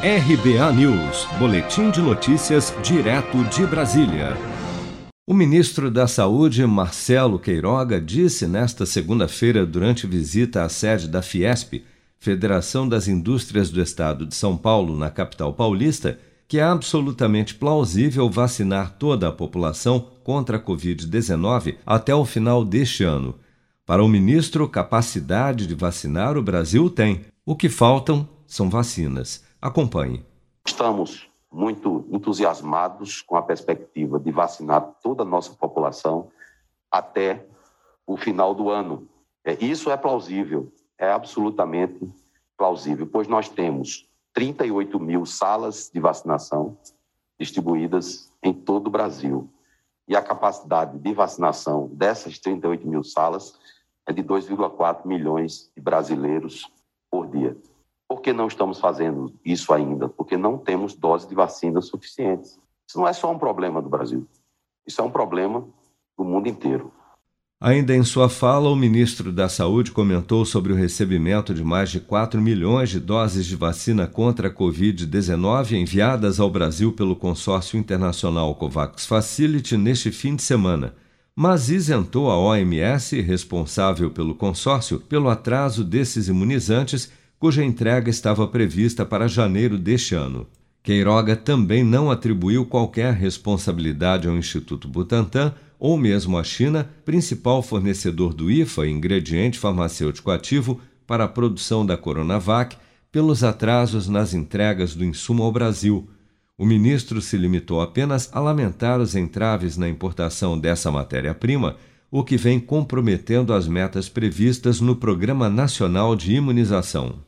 RBA News, Boletim de Notícias, direto de Brasília. O ministro da Saúde, Marcelo Queiroga, disse nesta segunda-feira, durante visita à sede da Fiesp, Federação das Indústrias do Estado de São Paulo, na capital paulista, que é absolutamente plausível vacinar toda a população contra a Covid-19 até o final deste ano. Para o ministro, capacidade de vacinar o Brasil tem. O que faltam são vacinas. Acompanhe. Estamos muito entusiasmados com a perspectiva de vacinar toda a nossa população até o final do ano. É, isso é plausível, é absolutamente plausível, pois nós temos 38 mil salas de vacinação distribuídas em todo o Brasil. E a capacidade de vacinação dessas 38 mil salas é de 2,4 milhões de brasileiros por dia. Por que não estamos fazendo isso ainda? Porque não temos doses de vacina suficientes. Isso não é só um problema do Brasil. Isso é um problema do mundo inteiro. Ainda em sua fala, o ministro da Saúde comentou sobre o recebimento de mais de 4 milhões de doses de vacina contra a Covid-19 enviadas ao Brasil pelo consórcio internacional COVAX Facility neste fim de semana mas isentou a OMS, responsável pelo consórcio, pelo atraso desses imunizantes, cuja entrega estava prevista para janeiro deste ano. Queiroga também não atribuiu qualquer responsabilidade ao Instituto Butantan ou mesmo à China, principal fornecedor do IFA, ingrediente farmacêutico ativo, para a produção da Coronavac, pelos atrasos nas entregas do insumo ao Brasil o ministro se limitou apenas a lamentar os entraves na importação dessa matéria-prima, o que vem comprometendo as metas previstas no Programa Nacional de Imunização.